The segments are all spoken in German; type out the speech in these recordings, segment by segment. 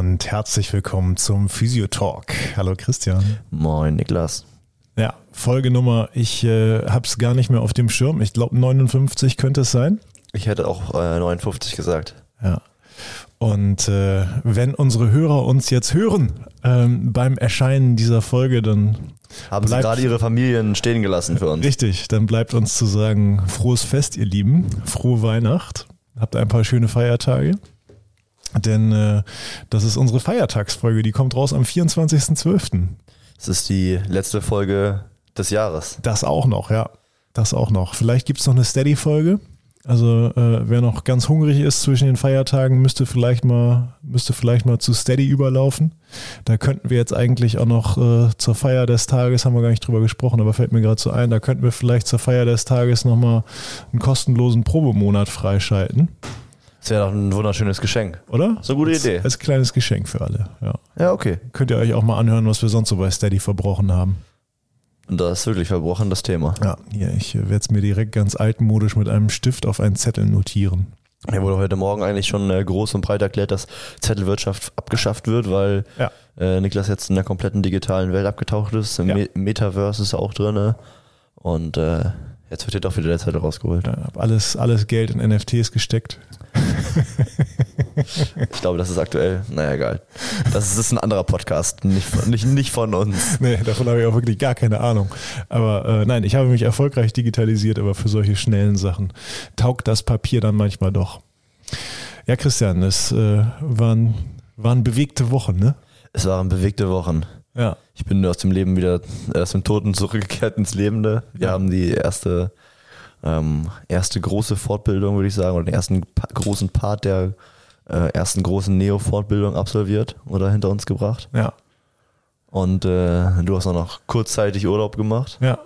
und herzlich willkommen zum Physiotalk. Hallo Christian. Moin Niklas. Ja, Folgenummer, ich äh, habe es gar nicht mehr auf dem Schirm. Ich glaube 59 könnte es sein. Ich hätte auch äh, 59 gesagt. Ja. Und äh, wenn unsere Hörer uns jetzt hören ähm, beim Erscheinen dieser Folge, dann haben sie gerade ihre Familien stehen gelassen für uns. Richtig, dann bleibt uns zu sagen, frohes Fest, ihr Lieben, frohe Weihnacht, habt ein paar schöne Feiertage. Denn äh, das ist unsere Feiertagsfolge, die kommt raus am 24.12. Das ist die letzte Folge des Jahres. Das auch noch, ja. Das auch noch. Vielleicht gibt es noch eine Steady-Folge. Also äh, wer noch ganz hungrig ist zwischen den Feiertagen, müsste vielleicht mal, müsste vielleicht mal zu Steady überlaufen. Da könnten wir jetzt eigentlich auch noch äh, zur Feier des Tages, haben wir gar nicht drüber gesprochen, aber fällt mir gerade so ein, da könnten wir vielleicht zur Feier des Tages nochmal einen kostenlosen Probemonat freischalten. Das wäre doch ein wunderschönes Geschenk. Oder? So eine gute als, Idee. Als kleines Geschenk für alle, ja. Ja, okay. Könnt ihr euch auch mal anhören, was wir sonst so bei Steady verbrochen haben. Und das ist wirklich verbrochen, das Thema. Ja, hier, ich werde es mir direkt ganz altmodisch mit einem Stift auf einen Zettel notieren. Ja, wurde heute Morgen eigentlich schon äh, groß und breit erklärt, dass Zettelwirtschaft abgeschafft wird, weil ja. äh, Niklas jetzt in der kompletten digitalen Welt abgetaucht ist. Im Ja. Me Metaverse ist er auch drin. Und äh, jetzt wird hier doch wieder der Zettel rausgeholt. Ja, habe alles, alles Geld in NFTs gesteckt. Ich glaube, das ist aktuell, naja, egal. Das ist, ein anderer Podcast, nicht von, nicht, nicht von uns. Nee, davon habe ich auch wirklich gar keine Ahnung. Aber äh, nein, ich habe mich erfolgreich digitalisiert, aber für solche schnellen Sachen taugt das Papier dann manchmal doch. Ja, Christian, es äh, waren, waren bewegte Wochen, ne? Es waren bewegte Wochen. Ja. Ich bin aus dem Leben wieder, äh, aus dem Toten zurückgekehrt ins Lebende. Wir Ja. haben die erste, ähm, erste große Fortbildung, würde ich sagen, oder den ersten pa großen Part der äh, ersten großen Neo-Fortbildung absolviert oder hinter uns gebracht. Ja. Und äh, du hast auch noch kurzzeitig Urlaub gemacht. Ja.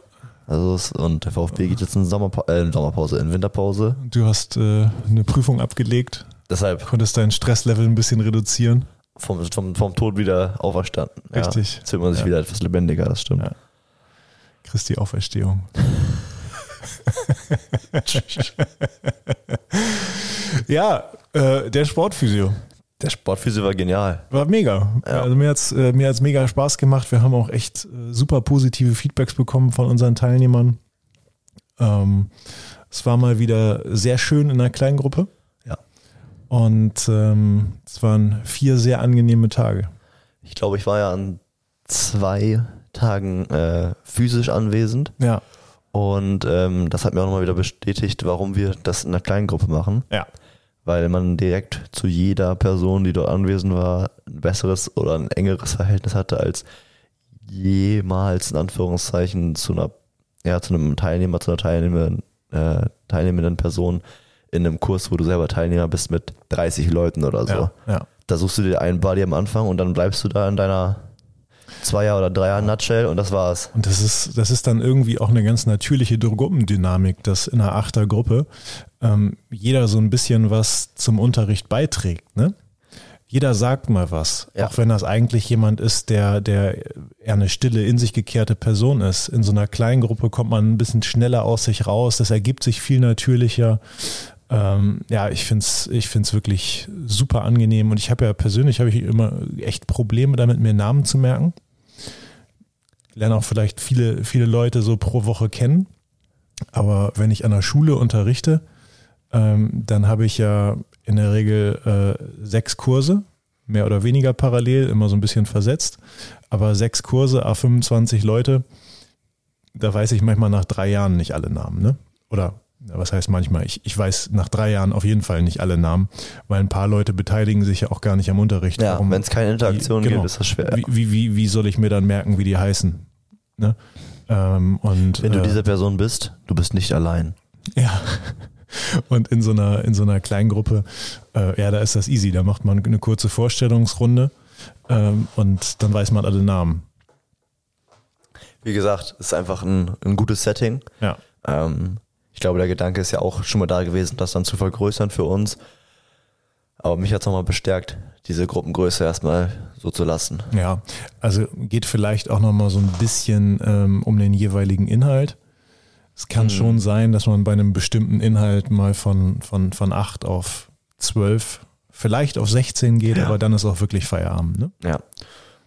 Also es, und der VfB geht jetzt in Sommerpa äh, in Sommerpause, in Winterpause. Du hast äh, eine Prüfung abgelegt, Deshalb konntest dein Stresslevel ein bisschen reduzieren. vom, vom, vom Tod wieder auferstanden. Richtig. Ja, jetzt fühlt man sich Ja. wieder etwas lebendiger, das stimmt. Ja. Christi Auferstehung. ja, äh, der Sportphysio. Der Sportphysio war genial. War mega. Ja. Also mir hat's äh, mir hat's mega Spaß gemacht. Wir haben auch echt äh, super positive Feedbacks bekommen von unseren Teilnehmern. Ähm, es war mal wieder sehr schön in einer kleinen Gruppe. Ja. Und ähm, es waren vier sehr angenehme Tage. Ich glaube, ich war ja an zwei Tagen äh, physisch anwesend Ja. Und ähm, das hat mir auch nochmal wieder bestätigt, warum wir das in einer kleinen Gruppe machen, Ja. weil man direkt zu jeder Person, die dort anwesend war, ein besseres oder ein engeres Verhältnis hatte als jemals in Anführungszeichen zu einer ja, zu einem Teilnehmer, zu einer teilnehmenden, äh, teilnehmenden Person in einem Kurs, wo du selber Teilnehmer bist mit 30 Leuten oder so. Ja. ja. Da suchst du dir einen Buddy am Anfang und dann bleibst du da in deiner Zweier- oder Dreier-Nutshell und das war's. Und das ist, das ist dann irgendwie auch eine ganz natürliche Gruppendynamik, dass in einer Achtergruppe ähm, jeder so ein bisschen was zum Unterricht beiträgt. Ne? Jeder sagt mal was, Ja. auch wenn das eigentlich jemand ist, der, der eher eine stille, in sich gekehrte Person ist. In so einer kleinen Gruppe kommt man ein bisschen schneller aus sich raus, das ergibt sich viel natürlicher. Ähm, ja, ich finde es ich find's wirklich super angenehm und ich habe ja persönlich habe ich immer echt Probleme damit, mir Namen zu merken lerne auch vielleicht viele, viele Leute so pro Woche kennen. Aber wenn ich an der Schule unterrichte, ähm, dann habe ich ja in der Regel äh, sechs Kurse, mehr oder weniger parallel, immer so ein bisschen versetzt. Aber sechs Kurse, a 25 Leute, da weiß ich manchmal nach drei Jahren nicht alle Namen, ne? Oder was heißt manchmal? Ich, ich weiß nach drei Jahren auf jeden Fall nicht alle Namen, weil ein paar Leute beteiligen sich ja auch gar nicht am Unterricht. Ja, wenn es keine Interaktion wie- genau. gibt, ist das schwer. wie, wie, wie, wie soll ich mir dann merken, wie die heißen? Ne? Ähm, und, wenn du äh, diese Person bist, du bist nicht allein. ja. Und in so einer, in so einer kleinen Gruppe, äh, ja, da ist das easy. Da macht man eine kurze Vorstellungsrunde ähm, und dann weiß man alle Namen. Wie gesagt, es ist einfach ein, ein gutes Setting. Ja. Ähm, ich glaube, der Gedanke ist ja auch schon mal da gewesen, das dann zu vergrößern für uns. Aber mich hat es nochmal bestärkt, diese Gruppengröße erstmal so zu lassen. Ja, also geht vielleicht auch nochmal so ein bisschen ähm, um den jeweiligen Inhalt. Es kann Mhm. schon sein, dass man bei einem bestimmten Inhalt mal von, von, von 8 auf 12 vielleicht auf 16 geht, Ja. aber dann ist auch wirklich Feierabend. Ne? Ja.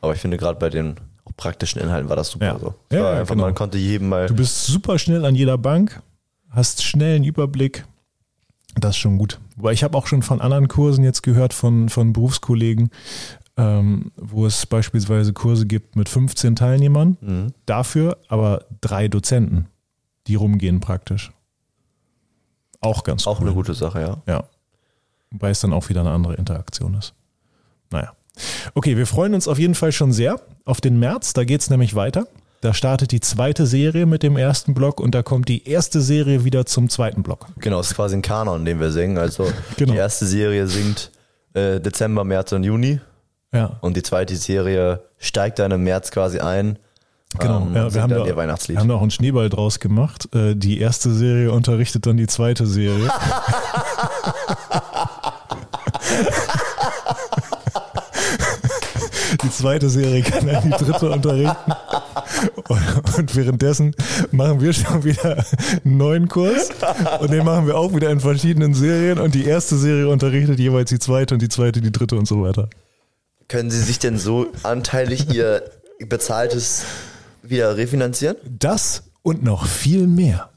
Aber ich finde gerade bei den praktischen Inhalten war das super Ja. so. Ja, einfach, genau. Man konnte jedem mal. Du bist super schnell an jeder Bank, hast schnell einen Überblick. Das ist schon gut. Wobei ich habe auch schon von anderen Kursen jetzt gehört, von, von Berufskollegen, ähm, wo es beispielsweise Kurse gibt mit 15 Teilnehmern, Mhm. dafür aber drei Dozenten, die rumgehen praktisch. Auch ganz Auch cool. eine gute Sache, ja. Ja. Wobei es dann auch wieder eine andere Interaktion ist. Naja. Okay, wir freuen uns auf jeden Fall schon sehr auf den März. Da geht es nämlich weiter. Da startet die zweite Serie mit dem ersten Block und da kommt die erste Serie wieder zum zweiten Block. Genau, es ist quasi ein Kanon, den wir singen. Also Genau. die erste Serie singt äh, Dezember, März und Juni Ja, und die zweite Serie steigt dann im März quasi ein. genau. ähm, ja, wir haben da, ihr Weihnachtslied. haben da auch einen Schneeball draus gemacht. Äh, Die erste Serie unterrichtet dann die zweite Serie. Die zweite Serie kann dann die dritte unterrichten. Und, und währenddessen machen wir schon wieder einen neuen Kurs. Und den machen wir auch wieder in verschiedenen Serien. Und die erste Serie unterrichtet jeweils die zweite und die zweite die dritte und so weiter. Können Sie sich denn so anteilig Ihr bezahltes wieder refinanzieren? Das und noch viel mehr.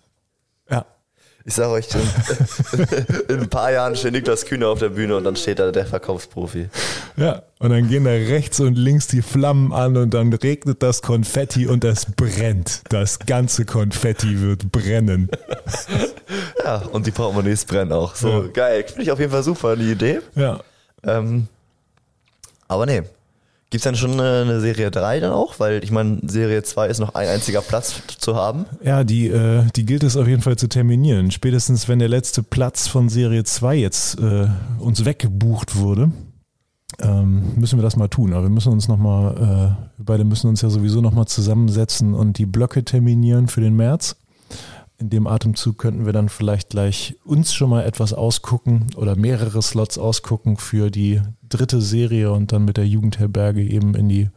Ich sage euch, in, in ein paar Jahren steht Niklas Kühne auf der Bühne und dann steht da der Verkaufsprofi. Ja, und dann gehen da rechts und links die Flammen an und dann regnet das Konfetti und es brennt. Das ganze Konfetti wird brennen. Ja, und die Portemonnaies brennen auch. So, Ja. geil. Finde ich auf jeden Fall super, die Idee. Ja. Ähm, aber nee. Gibt's dann schon eine, eine Serie 3 dann auch? Weil ich meine, Serie 2 ist noch ein einziger Platz zu haben. Ja, die, äh, die gilt es auf jeden Fall zu terminieren. Spätestens wenn der letzte Platz von Serie 2 jetzt äh, uns weggebucht wurde, ähm, müssen wir das mal tun. Aber wir müssen uns nochmal, äh, wir beide müssen uns ja sowieso nochmal zusammensetzen und die Blöcke terminieren für den März. In dem Atemzug könnten wir dann vielleicht gleich uns schon mal etwas ausgucken oder mehrere Slots ausgucken für die dritte Serie und dann mit der Jugendherberge eben in die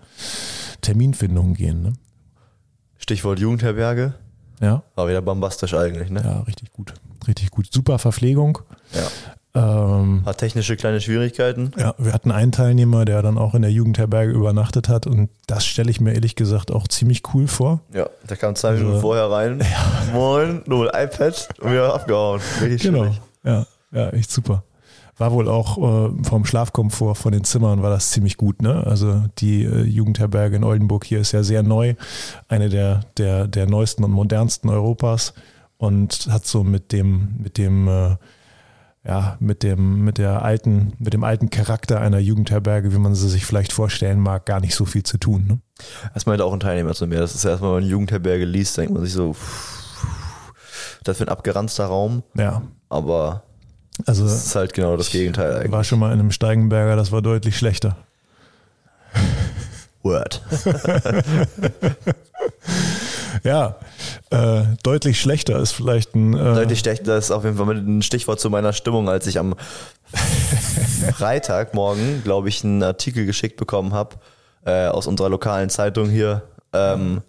Terminfindung gehen. Ne? Stichwort Jugendherberge. Ja. War wieder bombastisch eigentlich, ne? Ja, richtig gut. Richtig gut. Super Verpflegung. Ja. Ähm, Hat technische kleine Schwierigkeiten. ja, wir hatten einen Teilnehmer, der dann auch in der Jugendherberge übernachtet hat und das stelle ich mir ehrlich gesagt auch ziemlich cool vor. Ja, der kam zwei Also- Minuten vorher rein. Moin, nur ein iPad und wieder abgehauen. Richtig chillig. Ja, ja, echt super. War wohl auch äh, vom Schlafkomfort von den Zimmern war das ziemlich gut, ne? Also die äh, Jugendherberge in Oldenburg hier ist ja sehr neu, eine der, der, der neuesten und modernsten Europas und hat so mit dem, mit dem, äh, ja, mit dem, mit der alten, mit dem alten Charakter einer Jugendherberge, wie man sie sich vielleicht vorstellen mag, gar nicht so viel zu tun. Ne? Das meinte auch ein Teilnehmer zu mir. Das ist erstmal, wenn man eine Jugendherberge liest, denkt man sich so, das wird ein abgeranzter Raum, Ja. aber Also das ist halt genau das Gegenteil eigentlich. war schon mal in einem Steigenberger, das war deutlich schlechter. Word. Ja, äh, deutlich schlechter ist vielleicht ein. Äh, Deutlich schlechter, ist auf jeden Fall ein Stichwort zu meiner Stimmung, als ich am Freitagmorgen, glaube ich, einen Artikel geschickt bekommen habe äh, aus unserer lokalen Zeitung hier. Ähm,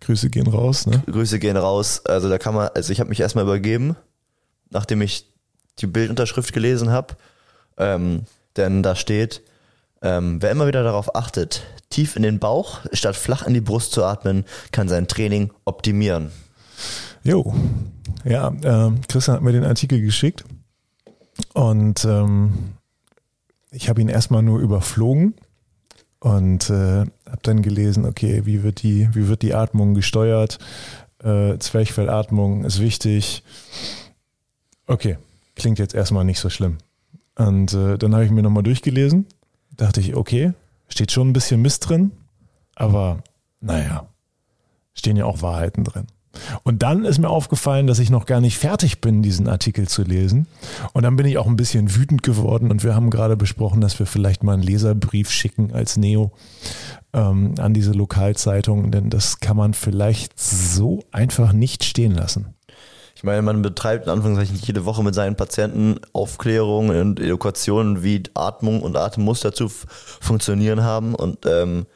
Grüße gehen raus, ne? Grüße gehen raus. Also da kann man, also ich habe mich erstmal übergeben, nachdem ich die Bildunterschrift gelesen habe. Ähm, denn da steht, ähm, wer immer wieder darauf achtet, tief in den Bauch statt flach in die Brust zu atmen, kann sein Training optimieren. Jo. Ja, äh, Christian hat mir den Artikel geschickt und ähm, ich habe ihn erstmal nur überflogen und äh, habe dann gelesen, okay, wie wird die, wie wird die Atmung gesteuert? Äh, Zwerchfellatmung ist wichtig. Okay, klingt jetzt erstmal nicht so schlimm. Und äh, dann habe ich mir nochmal durchgelesen, dachte ich, okay, steht schon ein bisschen Mist drin, aber naja, stehen ja auch Wahrheiten drin. Und dann ist mir aufgefallen, dass ich noch gar nicht fertig bin, diesen Artikel zu lesen. Und dann bin ich auch ein bisschen wütend geworden und wir haben gerade besprochen, dass wir vielleicht mal einen Leserbrief schicken als Neo ähm, an diese Lokalzeitung, denn das kann man vielleicht so einfach nicht stehen lassen. Ich meine, man betreibt in Anführungszeichen jede Woche mit seinen Patienten Aufklärung und Edukationen, wie Atmung und Atemmuster zu funktionieren haben und ähm,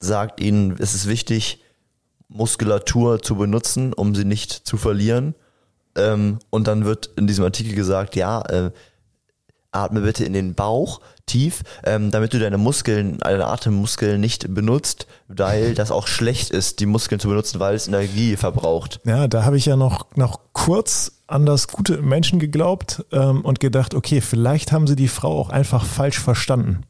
sagt ihnen, es ist wichtig, Muskulatur zu benutzen, um sie nicht zu verlieren. Ähm, und dann wird in diesem Artikel gesagt, ja, äh, atme bitte in den Bauch tief, ähm, damit du deine Muskeln, deine Atemmuskeln nicht benutzt, weil das auch schlecht ist, die Muskeln zu benutzen, weil es Energie verbraucht. Ja, da habe ich ja noch, noch kurz an das gute Menschen geglaubt ähm, und gedacht, okay, vielleicht haben sie die Frau auch einfach falsch verstanden.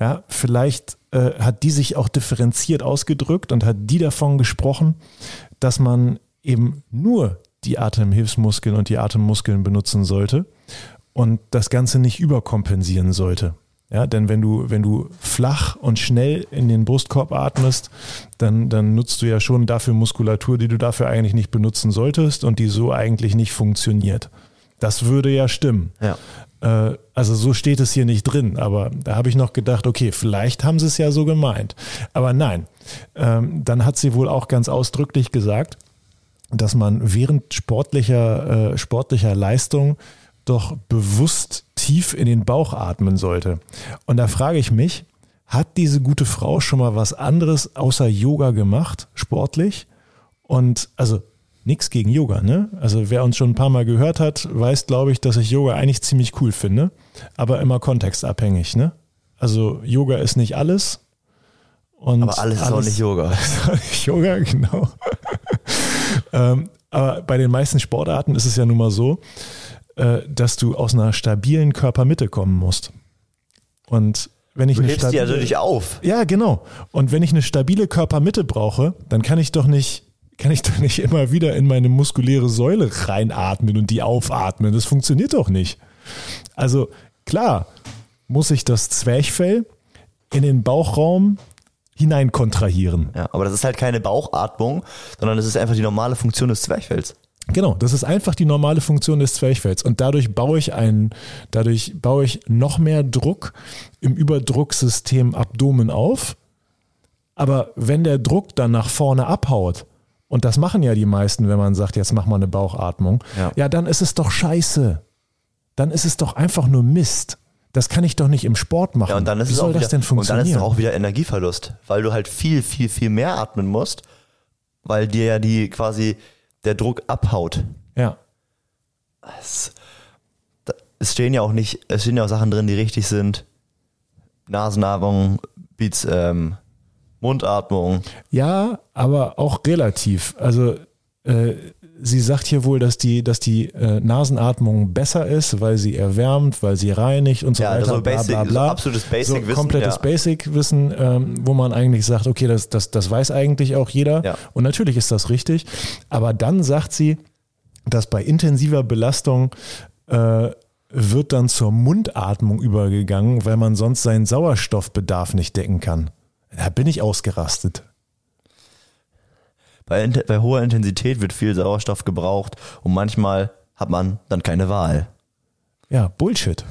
Ja, vielleicht äh, hat die sich auch differenziert ausgedrückt und hat die davon gesprochen, dass man eben nur die Atemhilfsmuskeln und die Atemmuskeln benutzen sollte und das Ganze nicht überkompensieren sollte. Ja, denn wenn du, wenn du flach und schnell in den Brustkorb atmest, dann, dann nutzt du ja schon dafür Muskulatur, die du dafür eigentlich nicht benutzen solltest und die so eigentlich nicht funktioniert. Das würde ja stimmen. Ja. Äh, also so steht es hier nicht drin, aber da habe ich noch gedacht, okay, vielleicht haben sie es ja so gemeint. Aber nein, ähm, dann hat sie wohl auch ganz ausdrücklich gesagt, dass man während sportlicher, äh, sportlicher Leistung doch bewusst tief in den Bauch atmen sollte. Und da frage ich mich, hat diese gute Frau schon mal was anderes außer Yoga gemacht, sportlich? Und also nichts gegen Yoga, ne? Also wer uns schon ein paar Mal gehört hat, weiß, glaube ich, dass ich Yoga eigentlich ziemlich cool finde, aber immer kontextabhängig, ne? Also Yoga ist nicht alles. Und Aber alles ist auch nicht Yoga. Ist auch nicht Yoga, genau. ähm, aber bei den meisten Sportarten ist es ja nun mal so, dass du aus einer stabilen Körpermitte kommen musst. Und wenn ich Du hebst die stabile, also nicht auf. ja, genau. Und wenn ich eine stabile Körpermitte brauche, dann kann ich doch nicht, kann ich doch nicht immer wieder in meine muskuläre Säule reinatmen und die aufatmen. Das funktioniert doch nicht. Also klar, muss ich das Zwerchfell in den Bauchraum hinein kontrahieren. Ja, aber das ist halt keine Bauchatmung, sondern das ist einfach die normale Funktion des Zwerchfells. Genau, das ist einfach die normale Funktion des Zwerchfells. Und dadurch baue ich einen, dadurch baue ich noch mehr Druck im Überdrucksystem Abdomen auf. Aber wenn der Druck dann nach vorne abhaut, und das machen ja die meisten, wenn man sagt, jetzt mach mal eine Bauchatmung, Ja. ja, dann ist es doch scheiße. Dann ist es doch einfach nur Mist. Das kann ich doch nicht im Sport machen. Ja, und dann ist Wie es soll auch wieder, das denn Und dann funktionieren? ist es auch wieder Energieverlust, weil du halt viel, viel, viel mehr atmen musst, weil dir ja die quasi der Druck abhaut. ja. Es, es stehen ja auch nicht, es stehen ja auch Sachen drin, die richtig sind. Nasenatmung, Beats, ähm, Mundatmung. Ja, aber auch relativ. Also äh, sie sagt hier wohl, dass die, dass die äh, Nasenatmung besser ist, weil sie erwärmt, weil sie reinigt und so Ja, weiter. also bla, basic, bla, bla. so absolutes Basic-Wissen, So komplettes ja. Basic-Wissen, ähm, wo man eigentlich sagt, okay, das, das, das weiß eigentlich auch jeder. Ja. Und natürlich ist das richtig. Aber dann sagt sie, dass bei intensiver Belastung äh, wird dann zur Mundatmung übergegangen, weil man sonst seinen Sauerstoffbedarf nicht decken kann. Da bin ich ausgerastet. Bei, bei hoher Intensität wird viel Sauerstoff gebraucht und manchmal hat man dann keine Wahl. Ja, Bullshit.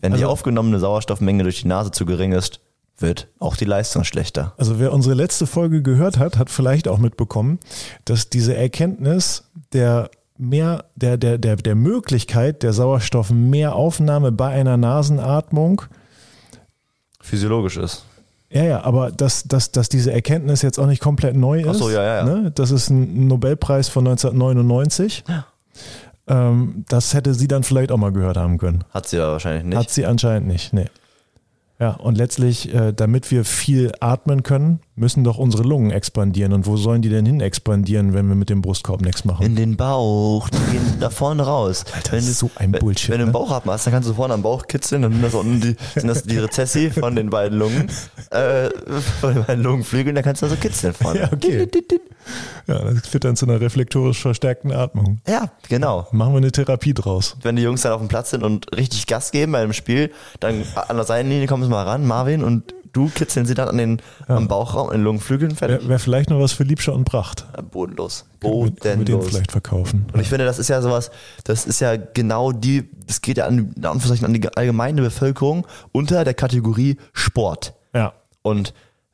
Wenn die Also- aufgenommene Sauerstoffmenge durch die Nase zu gering ist, wird auch die Leistung schlechter. Also wer unsere letzte Folge gehört hat, hat vielleicht auch mitbekommen, dass diese Erkenntnis der mehr, der, der, der, der Möglichkeit der Sauerstoffmehraufnahme bei einer Nasenatmung, Physiologisch ist. Ja, ja, aber dass, dass, dass diese Erkenntnis jetzt auch nicht komplett neu ist. Ach so, ja, ja, ja. Ne? Das ist ein Nobelpreis von 1999. Ähm, das hätte sie dann vielleicht auch mal gehört haben können. Hat sie ja wahrscheinlich nicht. Hat sie anscheinend nicht, nee. Ja, und letztlich, äh, damit wir viel atmen können, müssen doch unsere Lungen expandieren. Und wo sollen die denn hin expandieren, wenn wir mit dem Brustkorb nichts machen? in den Bauch, die gehen da vorne raus. Alter, wenn das du, ist so ein Bullshit, Wenn du ne? einen Bauchatmen hast, dann kannst du vorne am Bauch kitzeln, dann sind das unten die, sind das die Rezessi von den beiden Lungen, äh, von den beiden Lungenflügeln, dann kannst du da so kitzeln vorne. Ja, okay. Ja, das führt dann zu einer reflektorisch verstärkten Atmung. Ja, genau. Machen wir eine Therapie draus. Wenn die Jungs dann auf dem Platz sind und richtig Gas geben bei einem Spiel, dann an der Seitenlinie kommen sie mal ran, Marvin, und du kitzeln sie dann an den, am Bauchraum, in den Lungenflügeln, fertig. Wäre wär vielleicht noch was für Liebscher und Pracht. Ja, Bodenlos. Können wir- können wir den Bodenlos. vielleicht verkaufen. Und ich finde, das ist ja sowas, das ist ja genau die, das geht ja an, in Anführungszeichen an die allgemeine Bevölkerung unter der Kategorie Sport. Ja. Und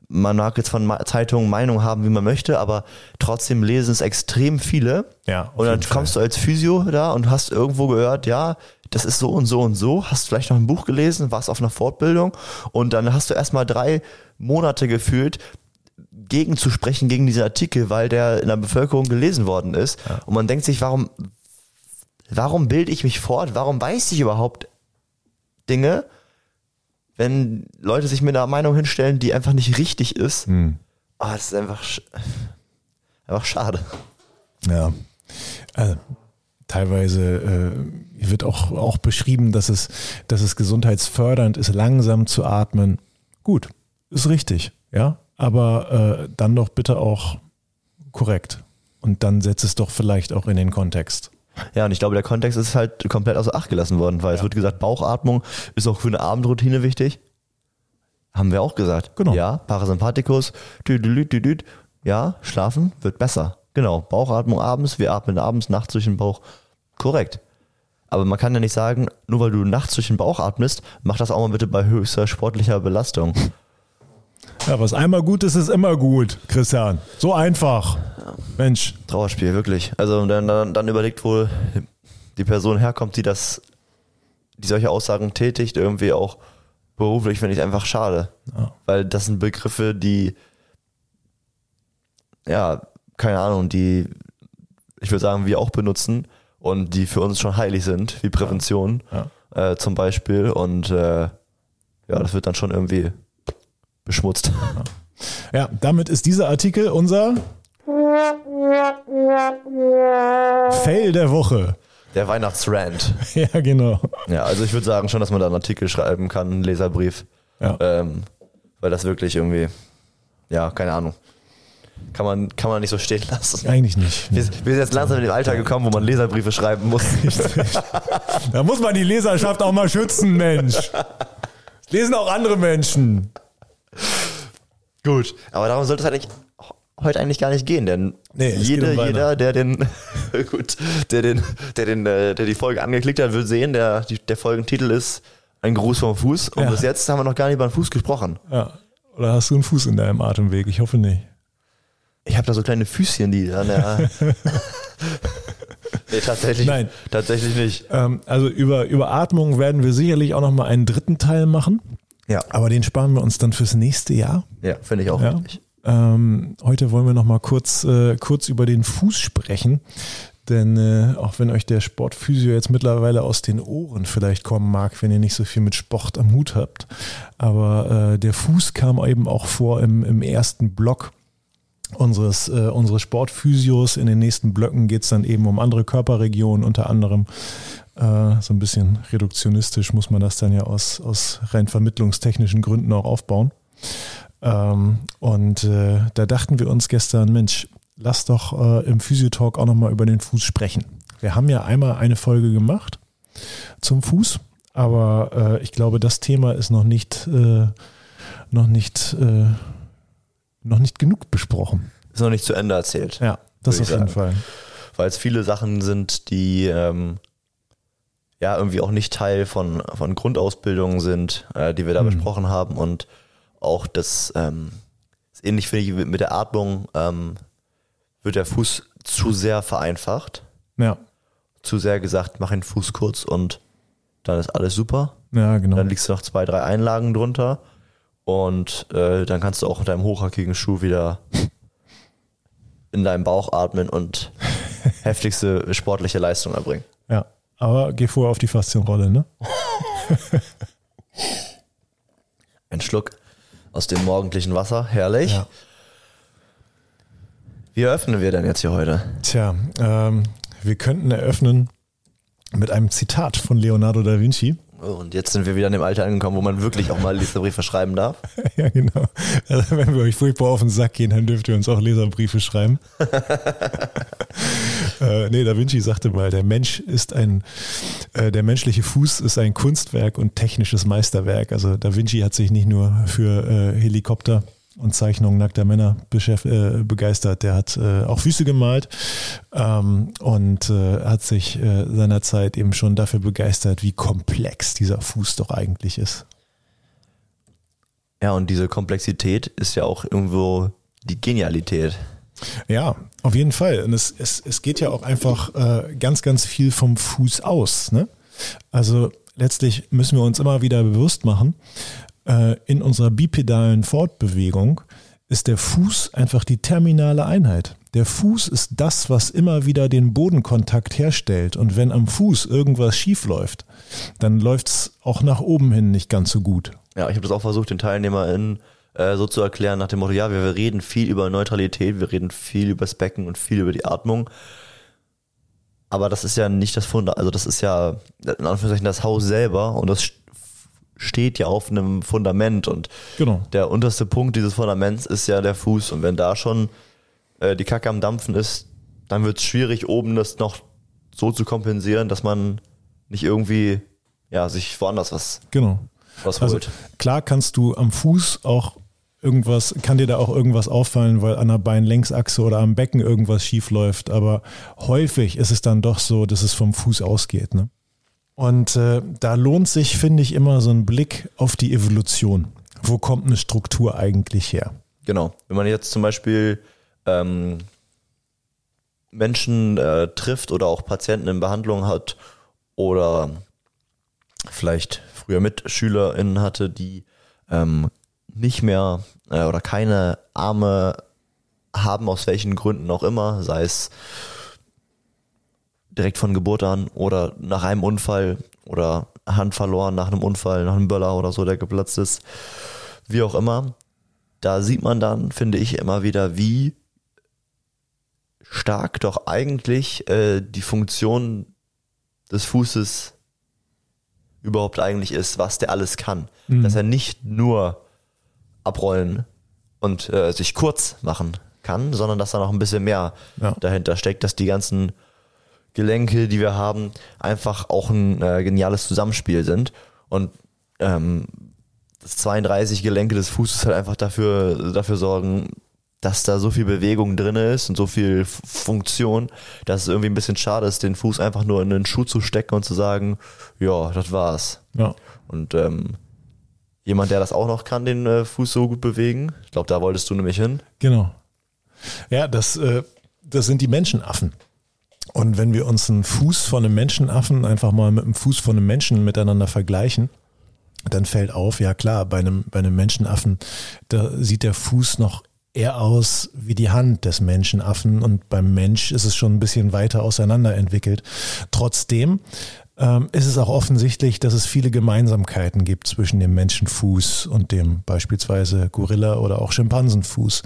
man mag jetzt von Zeitungen Meinung haben, wie man möchte, aber trotzdem lesen es extrem viele. Ja, Und dann kommst du als Physio da und hast irgendwo gehört, ja, das ist so und so und so, hast vielleicht noch ein Buch gelesen, warst auf einer Fortbildung und dann hast du erstmal drei Monate gefühlt, gegenzusprechen gegen diesen Artikel, weil der in der Bevölkerung gelesen worden ist. Und man denkt sich, warum, warum bilde ich mich fort? Warum weiß ich überhaupt Dinge, wenn Leute sich mit einer Meinung hinstellen, die einfach nicht richtig ist, Hm. ah, das ist einfach, sch- einfach schade. Ja. Also, teilweise äh, wird auch, auch beschrieben, dass es, dass es gesundheitsfördernd ist, langsam zu atmen. Gut, ist richtig, ja. Aber äh, dann doch bitte auch korrekt. Und dann setzt es doch vielleicht auch in den Kontext. Ja, und ich glaube, der Kontext ist halt komplett außer Acht gelassen worden, weil es Ja. wird gesagt, Bauchatmung ist auch für eine Abendroutine wichtig. Haben wir auch gesagt. Genau. Ja, Parasympathikus, ja, schlafen wird besser. Genau, Bauchatmung abends, wir atmen abends, nachts durch den Bauch. Korrekt. Aber man kann ja nicht sagen, nur weil du nachts durch den Bauch atmest, mach das auch mal bitte bei höchster sportlicher Belastung. Ja, was einmal gut ist, ist immer gut, Christian. So einfach. Mensch. Trauerspiel, wirklich. Also dann, dann, dann überlegt, wo die Person herkommt, die das, die solche Aussagen tätigt, irgendwie auch beruflich, finde ich einfach schade. Ja. Weil das sind Begriffe, die, ja, keine Ahnung, die, ich würde sagen, wir auch benutzen und die für uns schon heilig sind, wie Prävention Ja. äh, zum Beispiel. Und äh, ja, das wird dann schon irgendwie beschmutzt. Ja, damit ist dieser Artikel unser Fail der Woche. Der Weihnachtsrand. Ja, genau. Ja, also ich würde sagen schon, dass man da einen Artikel schreiben kann, einen Leserbrief. Ja. Ähm, weil das wirklich irgendwie, ja, keine Ahnung. Kann man, kann man nicht so stehen lassen. Eigentlich nicht. Wir, wir sind jetzt langsam in dem Alter gekommen, wo man Leserbriefe schreiben muss. Da muss man die Leserschaft auch mal schützen, Mensch. Das lesen auch andere Menschen. Gut. Aber darum sollte es eigentlich heute eigentlich gar nicht gehen, denn Nee, jede, um jeder, der den, gut, der den, der den, äh, der die Folge angeklickt hat, wird sehen, der, der Folgentitel ist ein Gruß vom Fuß. Und Ja. bis jetzt haben wir noch gar nicht über den Fuß gesprochen. Ja. Oder hast du einen Fuß in deinem Atemweg? Ich hoffe nicht. Ich habe da so kleine Füßchen, die an der. nee, tatsächlich. Nein. Tatsächlich nicht. Ähm, also über, über Atmung werden wir sicherlich auch noch mal einen dritten Teil machen. Ja. Aber den sparen wir uns dann fürs nächste Jahr. Ja, finde ich auch Ja. richtig. Ähm, heute wollen wir noch mal kurz, äh, kurz über den Fuß sprechen. Denn äh, auch wenn euch der Sportphysio jetzt mittlerweile aus den Ohren vielleicht kommen mag, wenn ihr nicht so viel mit Sport am Hut habt, aber äh, der Fuß kam eben auch vor im, im ersten Block unseres, äh, unseres Sportphysios. In den nächsten Blöcken geht es dann eben um andere Körperregionen, unter anderem so ein bisschen reduktionistisch muss man das dann ja aus, aus rein vermittlungstechnischen Gründen auch aufbauen. Ähm, und äh, da dachten wir uns gestern, Mensch, lass doch äh, im Physiotalk auch nochmal über den Fuß sprechen. Wir haben ja einmal eine Folge gemacht zum Fuß, aber äh, ich glaube, das Thema ist noch nicht, äh, noch nicht, äh, noch nicht genug besprochen. Ist noch nicht zu Ende erzählt. Ja, das auf jeden. Fall. Weil es viele Sachen sind, die ähm, ja irgendwie auch nicht Teil von, von Grundausbildungen sind, äh, die wir da Mhm. besprochen haben. Und auch das ähm, ist ähnlich finde ich mit der Atmung, ähm, wird der Fuß zu sehr vereinfacht. Ja, Zu sehr gesagt, mach den Fuß kurz und dann ist alles super. ja, genau. Dann liegst du noch zwei, drei Einlagen drunter und äh, dann kannst du auch mit deinem hochhackigen Schuh wieder in deinem Bauch atmen und heftigste sportliche Leistung erbringen. Ja, aber geh vorher auf die Faszienrolle, ne? Ein Schluck aus dem morgendlichen Wasser, herrlich. Ja. Wie eröffnen wir denn jetzt hier heute? Tja, ähm, wir könnten eröffnen mit einem Zitat von Leonardo da Vinci. Oh, Und jetzt sind wir wieder in dem Alter angekommen, wo man wirklich auch mal Leserbriefe schreiben darf. ja, genau. Also wenn wir euch furchtbar auf den Sack gehen, dann dürft ihr uns auch Leserbriefe schreiben. äh, nee, Da Vinci sagte mal, der Mensch ist ein, äh, der menschliche Fuß ist ein Kunstwerk und technisches Meisterwerk. Also Da Vinci hat sich nicht nur für äh, Helikopter und Zeichnungen nackter Männer äh, begeistert. Der hat äh, auch Füße gemalt ähm, und äh, hat sich äh, seinerzeit eben schon dafür begeistert, wie komplex dieser Fuß doch eigentlich ist. Ja, und diese Komplexität ist ja auch irgendwo die Genialität. Ja, auf jeden Fall. Und es, es, es geht ja auch einfach äh, ganz, ganz viel vom Fuß aus. Ne? Also letztlich müssen wir uns immer wieder bewusst machen, in unserer bipedalen Fortbewegung ist der Fuß einfach die terminale Einheit. Der Fuß ist das, was immer wieder den Bodenkontakt herstellt. Und wenn am Fuß irgendwas schief läuft, dann läuft es auch nach oben hin nicht ganz so gut. Ja, ich habe das auch versucht, den TeilnehmerInnen äh, so zu erklären, nach dem Motto, ja, wir, wir reden viel über Neutralität, wir reden viel über das Becken und viel über die Atmung. Aber das ist ja nicht das Fundament, also das ist ja in Anführungszeichen das Haus selber und das steht ja auf einem Fundament und Genau. der unterste Punkt dieses Fundaments ist ja der Fuß und wenn da schon äh, die Kacke am Dampfen ist, dann wird es schwierig, oben das noch so zu kompensieren, dass man nicht irgendwie ja, sich woanders was, Genau. was Also holt. klar kannst du am Fuß auch irgendwas, kann dir da auch irgendwas auffallen, weil an der Beinlängsachse oder am Becken irgendwas schief läuft. Aber häufig ist es dann doch so, dass es vom Fuß ausgeht. Ne? Und äh, da lohnt sich, finde ich, immer so ein Blick auf die Evolution. Wo kommt eine Struktur eigentlich her? Genau. Wenn man jetzt zum Beispiel ähm, Menschen äh, trifft oder auch Patienten in Behandlung hat oder vielleicht früher MitschülerInnen hatte, die ähm, nicht mehr äh, oder keine Arme haben, aus welchen Gründen auch immer, sei es direkt von Geburt an oder nach einem Unfall oder Hand verloren nach einem Unfall, nach einem Böller oder so, der geplatzt ist, wie auch immer. Da sieht man dann, finde ich, immer wieder, wie stark doch eigentlich äh, die Funktion des Fußes überhaupt eigentlich ist, was der alles kann. Mhm. Dass er nicht nur abrollen und äh, sich kurz machen kann, sondern dass da noch ein bisschen mehr Ja. dahinter steckt, dass die ganzen Gelenke, die wir haben, einfach auch ein äh, geniales Zusammenspiel sind. Und ähm, das 32 Gelenke des Fußes halt einfach dafür, dafür sorgen, dass da so viel Bewegung drin ist und so viel Funktion, dass es irgendwie ein bisschen schade ist, den Fuß einfach nur in den Schuh zu stecken und zu sagen, ja, das war's. Ja. Und ähm, jemand, der das auch noch kann, den äh, Fuß so gut bewegen, ich glaube, da wolltest du nämlich hin. Genau. Ja, das, äh, das sind die Menschenaffen. Und wenn wir uns einen Fuß von einem Menschenaffen einfach mal mit einem Fuß von einem Menschen miteinander vergleichen, dann fällt auf, ja klar, bei einem, bei einem Menschenaffen, da sieht der Fuß noch eher aus wie die Hand des Menschenaffen und beim Mensch ist es schon ein bisschen weiter auseinander entwickelt. Trotzdem ähm, ist es auch offensichtlich, dass es viele Gemeinsamkeiten gibt zwischen dem Menschenfuß und dem beispielsweise Gorilla oder auch Schimpansenfuß.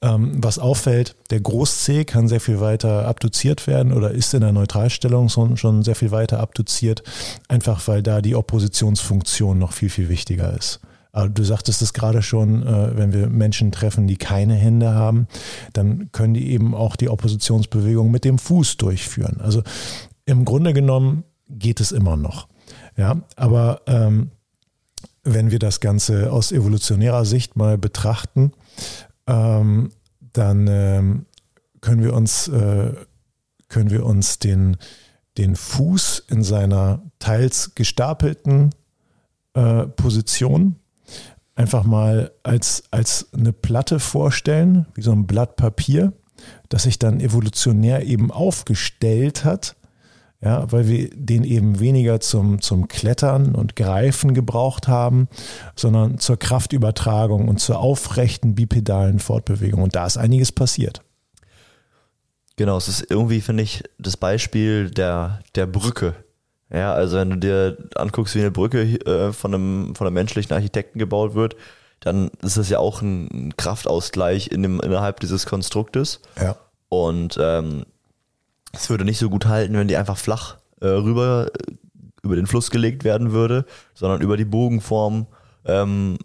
Ähm, was auffällt, der Großzeh kann sehr viel weiter abduziert werden oder ist in der Neutralstellung schon, sehr viel weiter abduziert, einfach weil da die Oppositionsfunktion noch viel, viel wichtiger ist. Aber du sagtest es gerade schon, äh, wenn wir Menschen treffen, die keine Hände haben, dann können die eben auch die Oppositionsbewegung mit dem Fuß durchführen. Also im Grunde genommen geht es immer noch. Ja, aber ähm, wenn wir das Ganze aus evolutionärer Sicht mal betrachten, ähm, dann ähm, können wir uns, äh, können wir uns den, den Fuß in seiner teils gestapelten äh, Position einfach mal als, als eine Platte vorstellen, wie so ein Blatt Papier, das sich dann evolutionär eben aufgestellt hat, ja, weil wir den eben weniger zum, zum Klettern und Greifen gebraucht haben, sondern zur Kraftübertragung und zur aufrechten bipedalen Fortbewegung. Und da ist einiges passiert. Genau, es ist irgendwie, finde ich, das Beispiel der, der Brücke. Ja, also wenn du dir anguckst, wie eine Brücke äh, von, einem, von einem menschlichen Architekten gebaut wird, dann ist das ja auch ein Kraftausgleich in dem, innerhalb dieses Konstruktes. Ja. Und ähm, es würde nicht so gut halten, wenn die einfach flach äh, rüber äh, über den Fluss gelegt werden würde, sondern über die Bogenform ähm,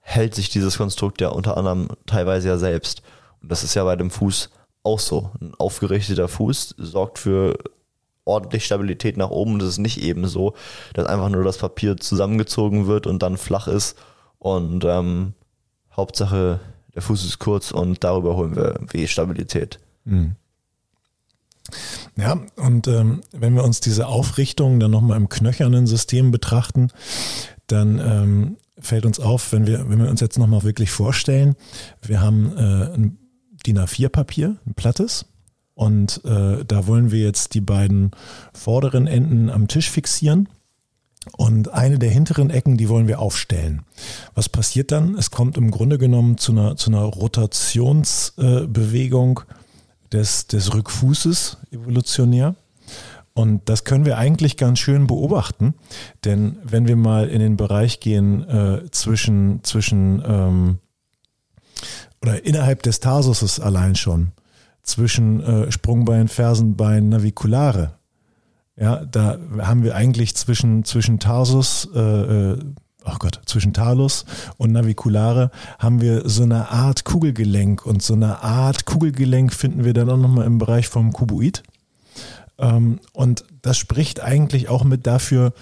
hält sich dieses Konstrukt ja unter anderem teilweise ja selbst. Und das ist ja bei dem Fuß auch so. Ein aufgerichteter Fuß sorgt für ordentlich Stabilität nach oben. Es ist nicht eben so, dass einfach nur das Papier zusammengezogen wird und dann flach ist. Und ähm, Hauptsache, der Fuß ist kurz und darüber holen wir irgendwie Stabilität. Ja, und ähm, wenn wir uns diese Aufrichtung dann nochmal im knöchernen System betrachten, dann ähm, fällt uns auf, wenn wir, wenn wir uns jetzt nochmal wirklich vorstellen, wir haben äh, ein DIN A4-Papier, ein plattes, und äh, da wollen wir jetzt die beiden vorderen Enden am Tisch fixieren. Und eine der hinteren Ecken, die wollen wir aufstellen. Was passiert dann? Es kommt im Grunde genommen zu einer, zu einer Rotationsbewegung des, des Rückfußes evolutionär. Und das können wir eigentlich ganz schön beobachten, denn wenn wir mal in den Bereich gehen äh, zwischen, zwischen ähm, oder innerhalb des Tarsuses allein schon, zwischen äh, Sprungbein, Fersenbein, Navikulare, ja, da haben wir eigentlich zwischen, zwischen Tarsus, äh, äh, oh Gott, zwischen Talus und Naviculare haben wir so eine Art Kugelgelenk und so eine Art Kugelgelenk finden wir dann auch nochmal im Bereich vom Kuboid. Ähm, und das spricht eigentlich auch mit dafür,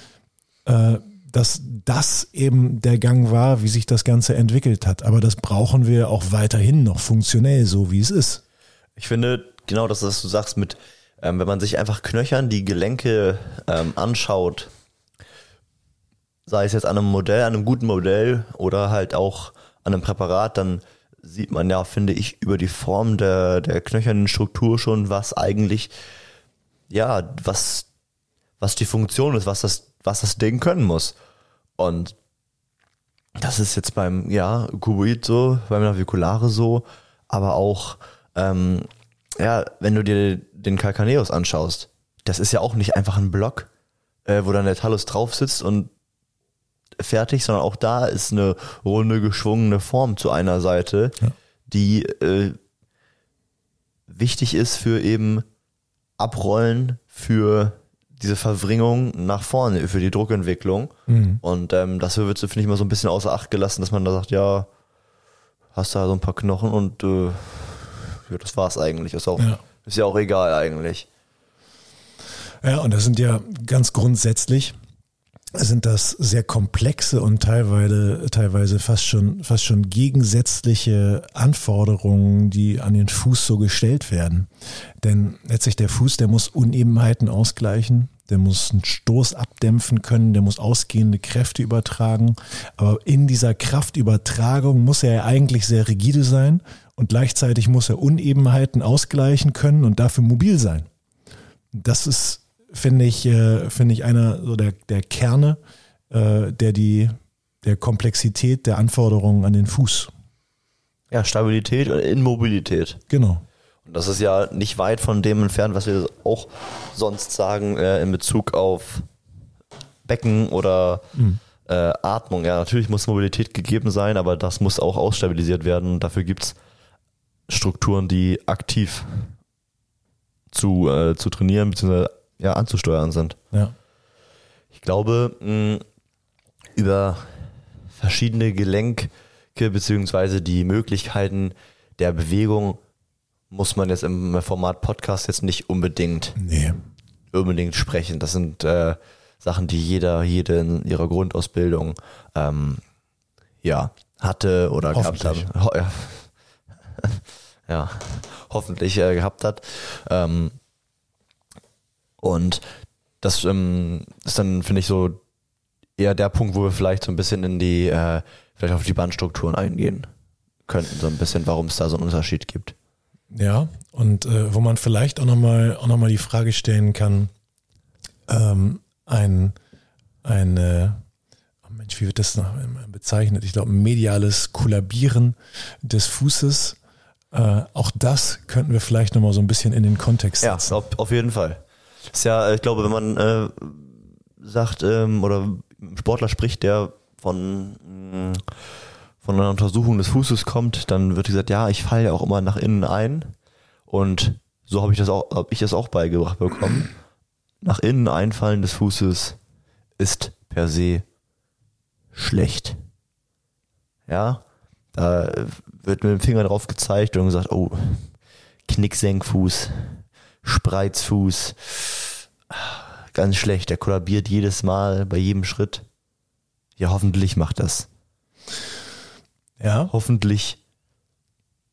äh, dass das eben der Gang war, wie sich das Ganze entwickelt hat. Aber das brauchen wir auch weiterhin noch funktionell, so wie es ist. Ich finde genau das, was du sagst, mit, ähm, wenn man sich einfach knöchern die Gelenke ähm, anschaut, sei es jetzt an einem Modell, an einem guten Modell oder halt auch an einem Präparat, dann sieht man ja, finde ich, über die Form der, der knöchernen Struktur schon, was eigentlich ja, was, was die Funktion ist, was das, was das Ding können muss. Und das ist jetzt beim, ja, Kuboid so, beim Naviculare so, aber auch, ähm, ja, wenn du dir den Calcaneus anschaust, das ist ja auch nicht einfach ein Block, äh, wo dann der Talus drauf sitzt und fertig, sondern auch da ist eine runde, geschwungene Form zu einer Seite, ja. die äh, wichtig ist für eben abrollen für diese Verwringung nach vorne, für die Druckentwicklung. Mhm. Und ähm, das wird, finde ich, immer so ein bisschen außer Acht gelassen, dass man da sagt, ja, hast da so ein paar Knochen und äh, ja, das war's eigentlich. Ist, auch, ja. ist ja auch egal eigentlich. Ja, und das sind ja ganz grundsätzlich sind das sehr komplexe und teilweise, teilweise fast schon, fast schon gegensätzliche Anforderungen, die an den Fuß so gestellt werden. Denn letztlich der Fuß, der muss Unebenheiten ausgleichen, der muss einen Stoß abdämpfen können, der muss ausgehende Kräfte übertragen. Aber in dieser Kraftübertragung muss er eigentlich sehr rigide sein und gleichzeitig muss er Unebenheiten ausgleichen können und dafür mobil sein. Das ist finde ich, äh, finde ich einer so der, der Kerne, äh, der die, der Komplexität der Anforderungen an den Fuß. Ja, Stabilität und Immobilität. Genau. Und das ist ja nicht weit von dem entfernt, was wir auch sonst sagen äh, in Bezug auf Becken oder mhm. äh, Atmung. Ja, natürlich muss Mobilität gegeben sein, aber das muss auch ausstabilisiert werden. Dafür gibt es Strukturen, die aktiv zu, äh, zu trainieren bzw ja, anzusteuern sind. Ja. Ich glaube, mh, über verschiedene Gelenke beziehungsweise die Möglichkeiten der Bewegung muss man jetzt im Format Podcast jetzt nicht unbedingt nee. unbedingt sprechen. Das sind äh, Sachen, die jeder, jede in ihrer Grundausbildung ähm, ja, hatte oder gehabt hat. Ho ja. ja, hoffentlich äh, gehabt hat. Ähm, und das ähm, ist dann, finde ich, so eher der Punkt, wo wir vielleicht so ein bisschen in die, äh, vielleicht auf die Bandstrukturen eingehen könnten, so ein bisschen, warum es da so einen Unterschied gibt. Ja, und äh, wo man vielleicht auch nochmal auch noch mal die Frage stellen kann, ähm, ein, ein äh, oh Mensch, wie wird das noch bezeichnet? Ich glaube, mediales Kollabieren des Fußes. Äh, auch das könnten wir vielleicht nochmal so ein bisschen in den Kontext setzen. Ja, auf, auf jeden Fall. Ist ja, ich glaube, wenn man äh, sagt ähm, oder Sportler spricht, der von mh, mm, von einer Untersuchung des Fußes kommt, dann wird gesagt, ja, ich falle ja auch immer nach innen ein und so habe ich das auch, habe ich das auch beigebracht bekommen. Nach innen einfallen des Fußes ist per se schlecht. Ja, da wird mit dem Finger drauf gezeigt und gesagt, oh, Knicksenkfuß, Spreizfuß. Ganz schlecht. Der kollabiert jedes Mal bei jedem Schritt. Ja, hoffentlich macht das. Ja. Hoffentlich.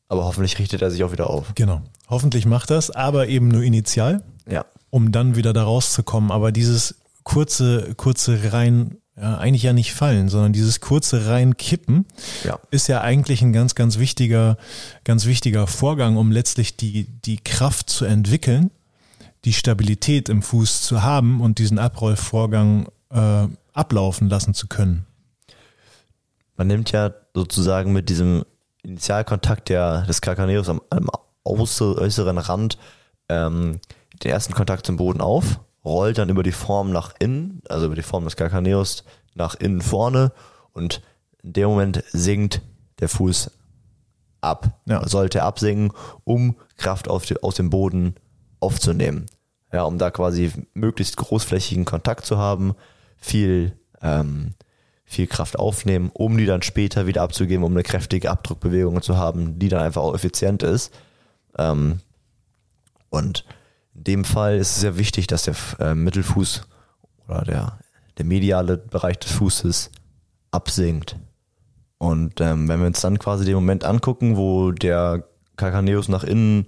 Aber hoffentlich richtet er sich auch wieder auf. Genau. Hoffentlich macht das, aber eben nur initial. Ja. Um dann wieder da rauszukommen. Aber dieses kurze, kurze rein, ja, eigentlich ja nicht fallen, sondern dieses kurze reinkippen ja. ist ja eigentlich ein ganz, ganz wichtiger, ganz wichtiger Vorgang, um letztlich die, die Kraft zu entwickeln, die Stabilität im Fuß zu haben und diesen Abrollvorgang äh, ablaufen lassen zu können. Man nimmt ja sozusagen mit diesem Initialkontakt der, des Calcaneus am, am äußeren Rand ähm, den ersten Kontakt zum Boden auf, rollt dann über die Form nach innen, also über die Form des Calcaneus nach innen vorne und in dem Moment sinkt der Fuß ab. Ja. Sollte absinken, um Kraft auf die, aus dem Boden aufzunehmen. Ja, um da quasi möglichst großflächigen Kontakt zu haben, viel, ähm, viel Kraft aufnehmen, um die dann später wieder abzugeben, um eine kräftige Abdruckbewegung zu haben, die dann einfach auch effizient ist. Ähm, und in dem Fall ist es sehr wichtig, dass der äh, Mittelfuß oder der, der mediale Bereich des Fußes absinkt. Und ähm, wenn wir uns dann quasi den Moment angucken, wo der Calcaneus nach innen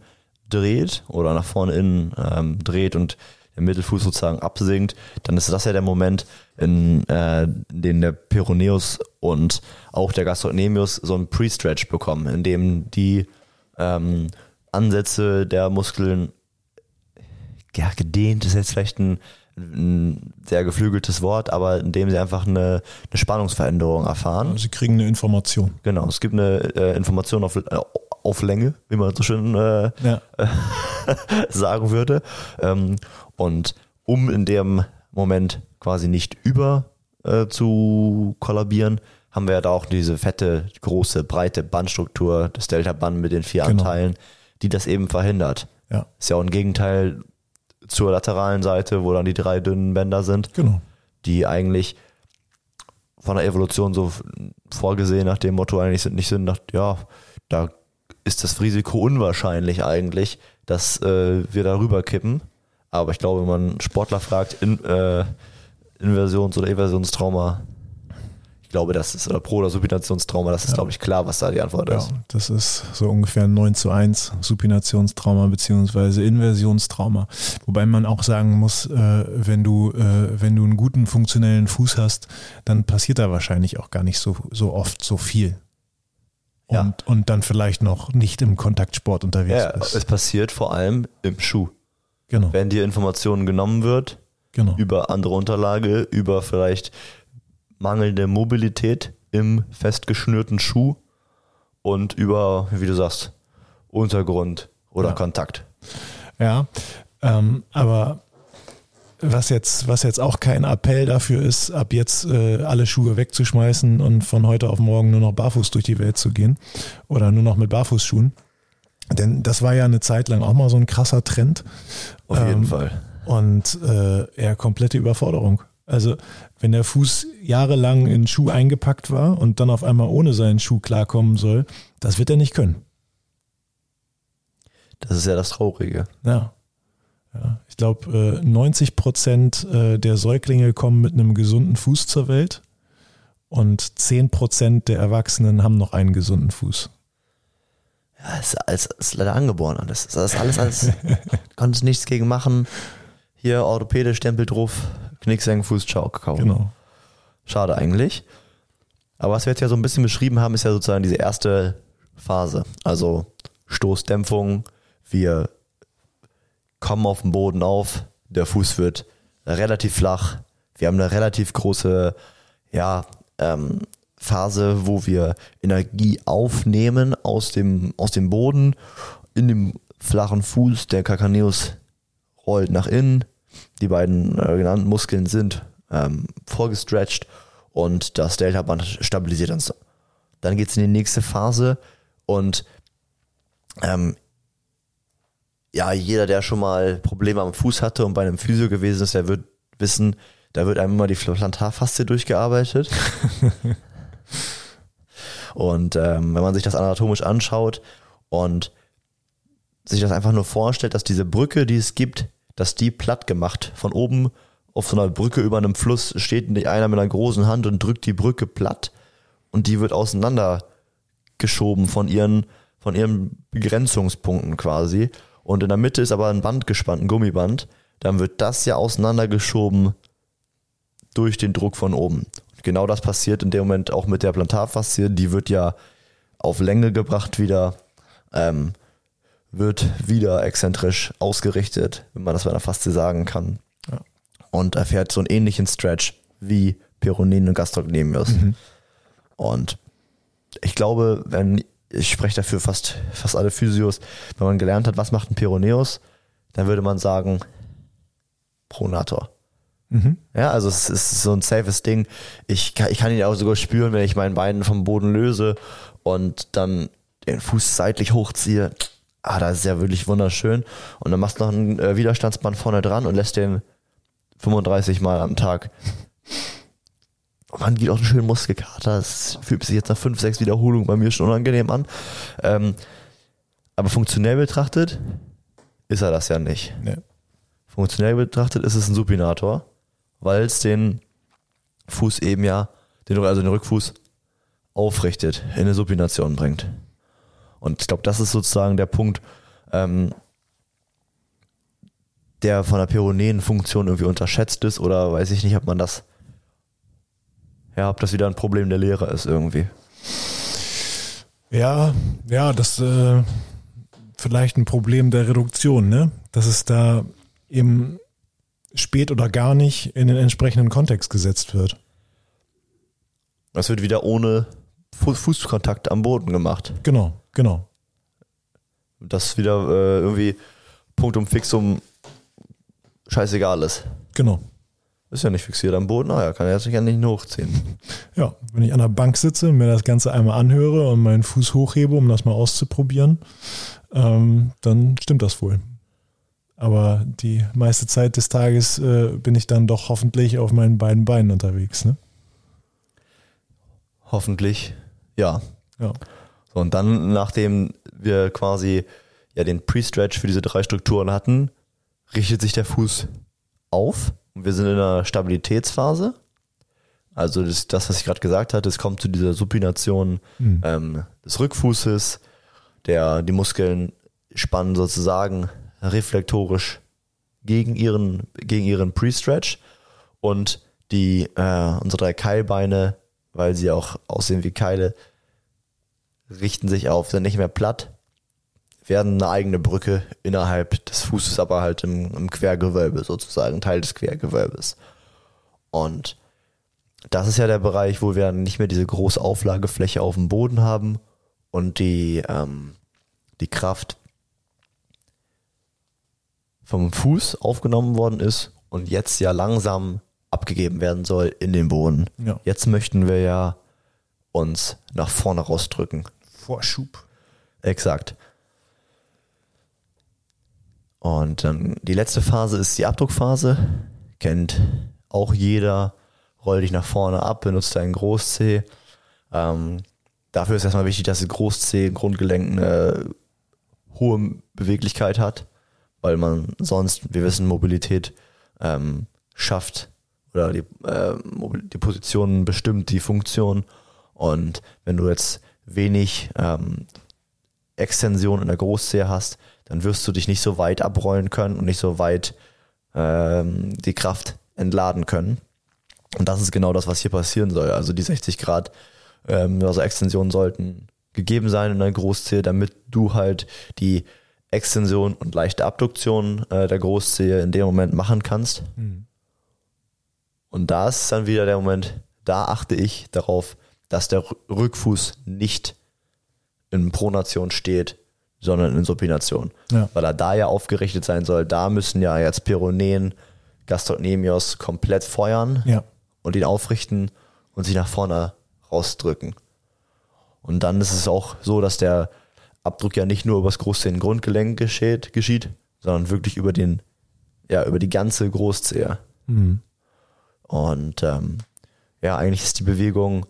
dreht oder nach vorne innen ähm, dreht und der Mittelfuß sozusagen absinkt, dann ist das ja der Moment, in, äh, in dem der Peroneus und auch der Gastrocnemius so einen Pre-Stretch bekommen, in dem die ähm, Ansätze der Muskeln ja, gedehnt ist jetzt vielleicht ein, ein sehr geflügeltes Wort, aber indem sie einfach eine, eine Spannungsveränderung erfahren. Sie kriegen eine Information. Genau, es gibt eine äh, Information auf, äh, auf Länge, wie man so schön äh, Ja. sagen würde. Ähm, und um in dem Moment quasi nicht über äh, zu kollabieren, haben wir ja da auch diese fette, große, breite Bandstruktur des Delta-Band mit den vier Genau. Anteilen, die das eben verhindert. Ja, Ist ja auch ein Gegenteil zur lateralen Seite, wo dann die drei dünnen Bänder sind, genau. die eigentlich von der Evolution so vorgesehen nach dem Motto eigentlich sind nicht sind, nach, ja, da ist das Risiko unwahrscheinlich eigentlich, dass äh, wir darüber kippen. Aber ich glaube, wenn man einen Sportler fragt, in, äh, Inversions- oder Eversionstrauma, glaube, das ist, oder Pro- oder Supinationstrauma, das ist, Ja. glaube ich, klar, was da die Antwort Ja, ist. das ist so ungefähr ein 9 zu 1 Supinationstrauma beziehungsweise Inversionstrauma. Wobei man auch sagen muss, äh, wenn du, äh, wenn du einen guten funktionellen Fuß hast, dann passiert da wahrscheinlich auch gar nicht so, so oft so viel. Und, Ja. und dann vielleicht noch nicht im Kontaktsport unterwegs Ja, bist. es passiert vor allem im Schuh. Genau, Wenn dir Informationen genommen wird, genau. über andere Unterlage, über vielleicht mangelnde Mobilität im festgeschnürten Schuh und über, wie du sagst, Untergrund oder Ja. Kontakt. Ja, ähm, aber was jetzt, was jetzt auch kein Appell dafür ist, ab jetzt äh, alle Schuhe wegzuschmeißen und von heute auf morgen nur noch barfuß durch die Welt zu gehen oder nur noch mit Barfußschuhen. Denn das war ja eine Zeit lang auch mal so ein krasser Trend Auf jeden Ähm, Fall. und äh, eher komplette Überforderung. Also wenn der Fuß jahrelang in Schuh eingepackt war und dann auf einmal ohne seinen Schuh klarkommen soll, das wird er nicht können. Das ist ja das Traurige. Ja. ja. Ich glaube, äh, 90 Prozent äh, der Säuglinge kommen mit einem gesunden Fuß zur Welt und 10 Prozent der Erwachsenen haben noch einen gesunden Fuß. Ja, es ist, es ist leider angeboren alles. Das ist alles, alles. konntest nichts gegen machen. Hier Orthopäde, Stempel drauf, Knicksengen, Fuß, ciao, Kakao. Genau. Schade eigentlich. Aber was wir jetzt ja so ein bisschen beschrieben haben, ist ja sozusagen diese erste Phase. Also Stoßdämpfung, wir kommen auf den Boden auf, der Fuß wird relativ flach, wir haben eine relativ große ja, ähm, Phase, wo wir Energie aufnehmen aus dem, aus dem Boden, in dem flachen Fuß, der Calcaneus rollt nach innen, die beiden äh, genannten Muskeln sind ähm, vorgestretcht und das Delta-Band stabilisiert uns. Dann geht es in die nächste Phase und ähm, ja, jeder, der schon mal Probleme am Fuß hatte und bei einem Physio gewesen ist, der wird wissen, da wird einem immer die Plantarfaszie durchgearbeitet. und ähm, wenn man sich das anatomisch anschaut und sich das einfach nur vorstellt, dass diese Brücke, die es gibt, dass die platt gemacht von oben auf so einer Brücke über einem Fluss steht einer mit einer großen Hand und drückt die Brücke platt und die wird auseinander geschoben von ihren, von ihren Begrenzungspunkten quasi. Und in der Mitte ist aber ein Band gespannt, ein Gummiband. Dann wird das ja auseinandergeschoben durch den Druck von oben. Und genau das passiert in dem Moment auch mit der Plantarfaszie. Die wird ja auf Länge gebracht wieder, ähm, wird wieder exzentrisch ausgerichtet, wenn man das bei einer Faszie sagen kann. Ja. Und erfährt so einen ähnlichen Stretch wie Peronin und Gastrocnemius. Und ich glaube, wenn ich spreche dafür fast, fast alle Physios, wenn man gelernt hat, was macht ein Peroneus, dann würde man sagen, Pronator. Mhm. Ja, also es ist so ein safes Ding. Ich kann, ich kann ihn auch sogar spüren, wenn ich mein Bein vom Boden löse und dann den Fuß seitlich hochziehe. Ah, das ist ja wirklich wunderschön. Und dann machst du noch ein äh, Widerstandsband vorne dran und lässt den 35 Mal am Tag. Und man geht auch einen schönen Muskelkater. Das fühlt sich jetzt nach 5, 6 Wiederholungen bei mir schon unangenehm an. Ähm, aber funktionell betrachtet ist er das ja nicht. Nee. Funktionell betrachtet ist es ein Supinator, weil es den Fuß eben ja, den, also den Rückfuß aufrichtet, in eine Supination bringt. Und ich glaube, das ist sozusagen der Punkt, ähm, der von der Peroneen-Funktion irgendwie unterschätzt ist oder weiß ich nicht, ob man das, ja, ob das wieder ein Problem der Lehre ist irgendwie. Ja, ja, das äh, vielleicht ein Problem der Reduktion, ne? Dass es da eben spät oder gar nicht in den entsprechenden Kontext gesetzt wird. Das wird wieder ohne Fußkontakt am Boden gemacht. Genau, genau. Das wieder äh, irgendwie Punktum fixum scheißegal ist. Genau. Ist ja nicht fixiert am Boden, naja, kann er sich ja nicht hochziehen. Ja, wenn ich an der Bank sitze, mir das Ganze einmal anhöre und meinen Fuß hochhebe, um das mal auszuprobieren, ähm, dann stimmt das wohl. Aber die meiste Zeit des Tages äh, bin ich dann doch hoffentlich auf meinen beiden Beinen unterwegs. Ne? Hoffentlich, ja. ja. So, und dann, nachdem wir quasi ja den Pre-Stretch für diese drei Strukturen hatten, richtet sich der Fuß auf. Und wir sind in einer Stabilitätsphase. Also das, das was ich gerade gesagt hatte, es kommt zu dieser Supination mhm. ähm, des Rückfußes, der die Muskeln spannen sozusagen reflektorisch gegen ihren, gegen ihren Pre-Stretch und die, äh, unsere drei Keilbeine, weil sie auch aussehen wie Keile, richten sich auf, sind nicht mehr platt, werden eine eigene Brücke innerhalb des Fußes, aber halt im, im Quergewölbe sozusagen, Teil des Quergewölbes. Und das ist ja der Bereich, wo wir nicht mehr diese große Auflagefläche auf dem Boden haben und die, ähm, die Kraft vom Fuß aufgenommen worden ist und jetzt ja langsam abgegeben werden soll in den Boden. Ja. Jetzt möchten wir ja uns nach vorne rausdrücken. Vorschub. Exakt. Und dann die letzte Phase ist die Abdruckphase. Kennt auch jeder. Roll dich nach vorne ab, benutzt deinen Groß-C. Ähm, dafür ist erstmal wichtig, dass das Groß-C Grundgelenk eine hohe Beweglichkeit hat, weil man sonst, wir wissen, Mobilität ähm, schafft oder die, äh, die Position bestimmt die Funktion. Und wenn du jetzt wenig ähm, Extension in der Großzehe hast, dann wirst du dich nicht so weit abrollen können und nicht so weit ähm, die Kraft entladen können. Und das ist genau das, was hier passieren soll. Also die 60 Grad, ähm, also Extensionen sollten gegeben sein in der Großzehe, damit du halt die Extension und leichte Abduktion äh, der Großzehe in dem Moment machen kannst. Mhm. Und da ist dann wieder der Moment, da achte ich darauf, dass der Rückfuß nicht in Pronation steht, sondern in Supination. Ja. Weil er da ja aufgerichtet sein soll. Da müssen ja jetzt Peroneen, Gastrocnemius komplett feuern ja. und ihn aufrichten und sich nach vorne rausdrücken. Und dann ist es auch so, dass der Abdruck ja nicht nur über das Großzehengrundgelenk geschieht, geschieht, sondern wirklich über den, ja, über die ganze Großzehe. Mhm. Und ähm, ja, eigentlich ist die Bewegung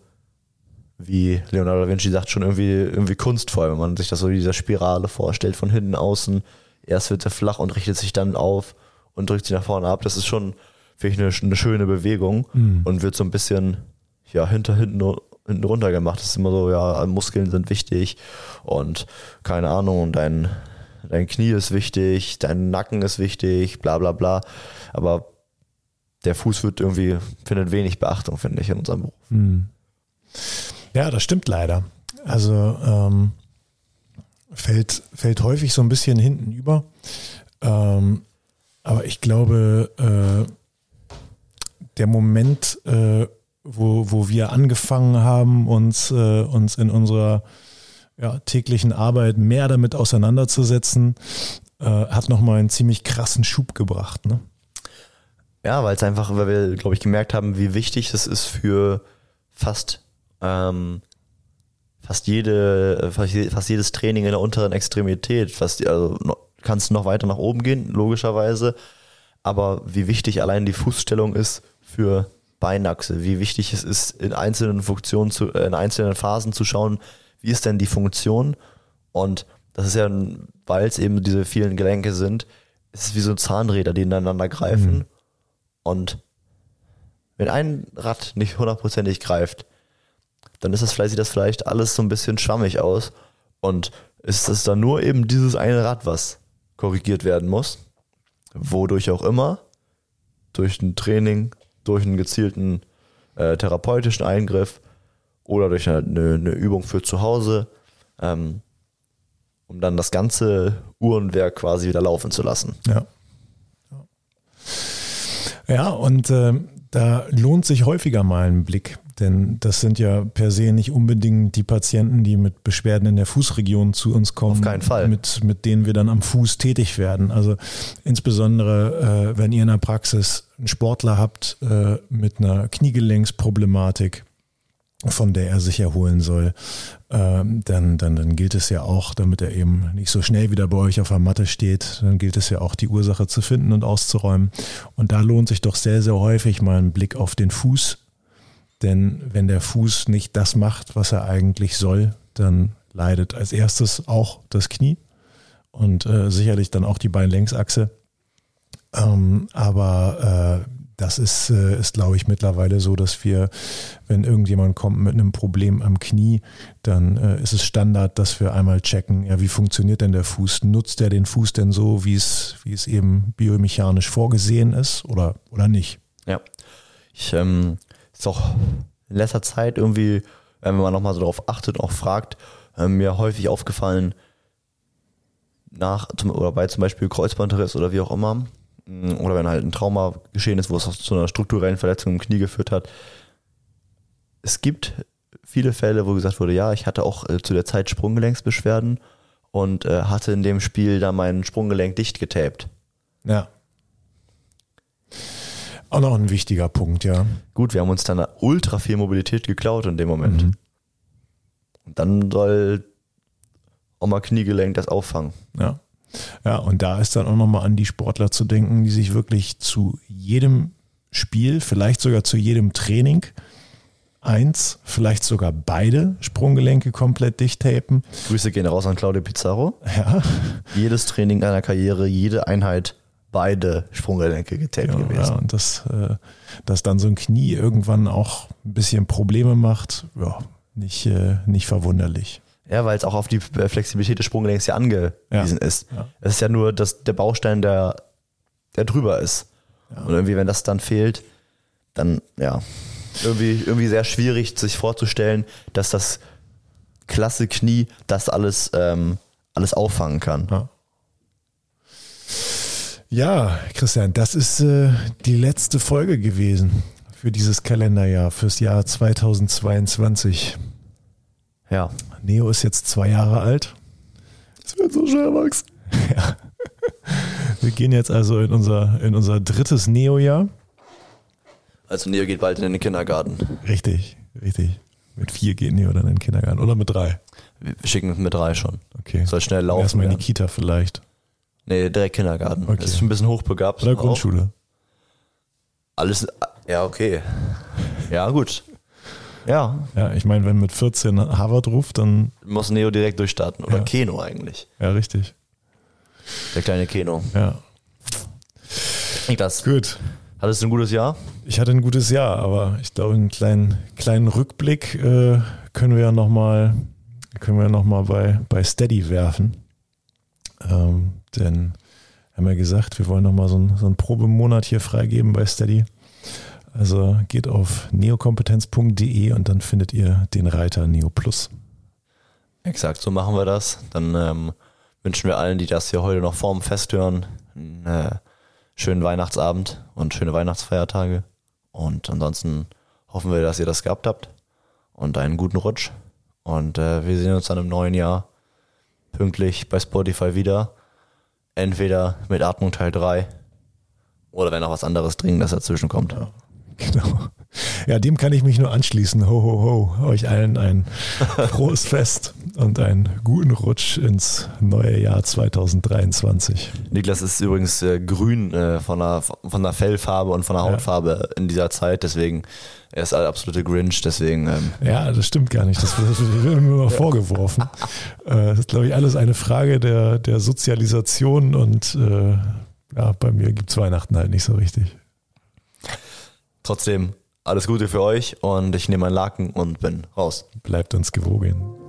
wie Leonardo da Vinci sagt, schon irgendwie, irgendwie kunstvoll, wenn man sich das so wie dieser Spirale vorstellt, von hinten außen. Erst wird er flach und richtet sich dann auf und drückt sich nach vorne ab. Das ist schon, finde ich, eine, eine schöne Bewegung mhm. und wird so ein bisschen, ja, hinter, hinten, hinten runter gemacht. Das ist immer so, ja, Muskeln sind wichtig und keine Ahnung, dein, dein Knie ist wichtig, dein Nacken ist wichtig, bla, bla, bla. Aber der Fuß wird irgendwie, findet wenig Beachtung, finde ich, in unserem Beruf. Mhm. Ja, das stimmt leider. Also ähm, fällt, fällt häufig so ein bisschen hinten über. Ähm, aber ich glaube, äh, der Moment, äh, wo, wo wir angefangen haben, uns, äh, uns in unserer ja, täglichen Arbeit mehr damit auseinanderzusetzen, äh, hat nochmal einen ziemlich krassen Schub gebracht. Ne? Ja, weil es einfach, weil wir, glaube ich, gemerkt haben, wie wichtig es ist für fast, ähm, fast jede, fast jedes Training in der unteren Extremität. Fast, also kannst noch weiter nach oben gehen, logischerweise. Aber wie wichtig allein die Fußstellung ist für Beinachse, wie wichtig es ist, in einzelnen Funktionen zu, äh, in einzelnen Phasen zu schauen, wie ist denn die Funktion? Und das ist ja, weil es eben diese vielen Gelenke sind, es ist wie so Zahnräder, die ineinander greifen. Mhm. Und wenn ein Rad nicht hundertprozentig greift, dann ist das vielleicht, sieht das vielleicht alles so ein bisschen schwammig aus. Und ist es dann nur eben dieses eine Rad, was korrigiert werden muss, wodurch auch immer, durch ein Training, durch einen gezielten äh, therapeutischen Eingriff oder durch eine, eine, Übung für zu Hause, ähm, um dann das ganze Uhrenwerk quasi wieder laufen zu lassen. Ja. Ja, und äh, da lohnt sich häufiger mal ein Blick denn das sind ja per se nicht unbedingt die Patienten, die mit Beschwerden in der Fußregion zu uns kommen. Auf keinen Fall. Mit, mit denen wir dann am Fuß tätig werden. Also insbesondere, äh, wenn ihr in der Praxis einen Sportler habt äh, mit einer Kniegelenksproblematik, von der er sich erholen soll, ähm, dann, dann, dann gilt es ja auch, damit er eben nicht so schnell wieder bei euch auf der Matte steht, dann gilt es ja auch, die Ursache zu finden und auszuräumen. Und da lohnt sich doch sehr, sehr häufig mal ein Blick auf den Fuß denn wenn der Fuß nicht das macht, was er eigentlich soll, dann leidet als erstes auch das Knie und äh, sicherlich dann auch die Beinlängsachse. Ähm, aber äh, das ist, äh, ist glaube ich, mittlerweile so, dass wir, wenn irgendjemand kommt mit einem Problem am Knie, dann äh, ist es Standard, dass wir einmal checken, ja, wie funktioniert denn der Fuß? Nutzt er den Fuß denn so, wie es, wie es eben biomechanisch vorgesehen ist oder, oder nicht? Ja. Ich ähm, ist auch in letzter Zeit irgendwie, wenn man nochmal so darauf achtet und auch fragt, äh, mir häufig aufgefallen, nach oder bei zum Beispiel Kreuzbandriss oder wie auch immer, mm, oder wenn halt ein Trauma geschehen ist, wo es zu einer strukturellen Verletzung im Knie geführt hat. Es gibt viele Fälle, wo gesagt wurde, ja, ich hatte auch äh, zu der Zeit Sprunggelenksbeschwerden und äh, hatte in dem Spiel dann mein Sprunggelenk dicht getaped. Ja. Auch noch ein wichtiger Punkt, ja. Gut, wir haben uns dann ultra viel Mobilität geklaut in dem Moment. Mhm. Und dann soll Oma Kniegelenk das auffangen. Ja. Ja, und da ist dann auch nochmal an die Sportler zu denken, die sich wirklich zu jedem Spiel, vielleicht sogar zu jedem Training, eins, vielleicht sogar beide Sprunggelenke komplett dicht tapen. Grüße gehen raus an Claudio Pizarro. Ja. Jedes Training deiner Karriere, jede Einheit beide Sprunggelenke getaped ja, gewesen. Ja, und das, äh, dass dann so ein Knie irgendwann auch ein bisschen Probleme macht, ja, nicht, äh, nicht verwunderlich. Ja, weil es auch auf die Flexibilität des Sprunggelenks ja angewiesen ja. ist. Ja. Es ist ja nur das, der Baustein, der, der drüber ist. Und irgendwie, wenn das dann fehlt, dann, ja, irgendwie, irgendwie sehr schwierig, sich vorzustellen, dass das klasse Knie das alles, ähm, alles auffangen kann. Ja. Ja, Christian, das ist äh, die letzte Folge gewesen für dieses Kalenderjahr, fürs Jahr 2022. Ja. Neo ist jetzt zwei Jahre alt. Es wird so schnell wachsen. Ja. Wir gehen jetzt also in unser, in unser drittes Neo-Jahr. Also Neo geht bald in den Kindergarten. Richtig, richtig. Mit vier geht Neo dann in den Kindergarten. Oder mit drei? Wir schicken mit drei schon. Okay. Soll schnell laufen. Erstmal in die Kita vielleicht. Nee, direkt Kindergarten. Okay. Das ist ein bisschen hochbegabt. Oder Grundschule. Alles, ja, okay. Ja, gut. Ja. Ja, ich meine, wenn mit 14 Harvard ruft, dann. Muss Neo direkt durchstarten. Oder ja. Keno eigentlich. Ja, richtig. Der kleine Keno. Ja. Das. Gut. Hattest du ein gutes Jahr? Ich hatte ein gutes Jahr, aber ich glaube, einen kleinen, kleinen Rückblick äh, können wir ja nochmal noch bei, bei Steady werfen. Ähm, denn wir haben ja gesagt, wir wollen nochmal so, einen, so einen Probemonat hier freigeben bei Steady. Also geht auf neokompetenz.de und dann findet ihr den Reiter Neo Plus. Exakt, so machen wir das. Dann ähm, wünschen wir allen, die das hier heute noch vorm Fest hören, einen äh, schönen Weihnachtsabend und schöne Weihnachtsfeiertage. Und ansonsten hoffen wir, dass ihr das gehabt habt und einen guten Rutsch. Und äh, wir sehen uns dann im neuen Jahr pünktlich bei Spotify wieder. Entweder mit Atmung Teil 3 oder wenn noch was anderes Dringendes dazwischen kommt. Ja. Genau. Ja, dem kann ich mich nur anschließen. Ho, ho, ho. Euch allen ein frohes Fest und einen guten Rutsch ins neue Jahr 2023. Niklas ist übrigens äh, grün äh, von, der, von der Fellfarbe und von der Hautfarbe ja. in dieser Zeit, deswegen er ist der absolute Grinch, deswegen. Ähm ja, das stimmt gar nicht. Das wird, mir immer vorgeworfen. Äh, das ist, glaube ich, alles eine Frage der, der Sozialisation und äh, ja, bei mir gibt es Weihnachten halt nicht so richtig. Trotzdem alles Gute für euch und ich nehme meinen Laken und bin raus. Bleibt uns gewogen.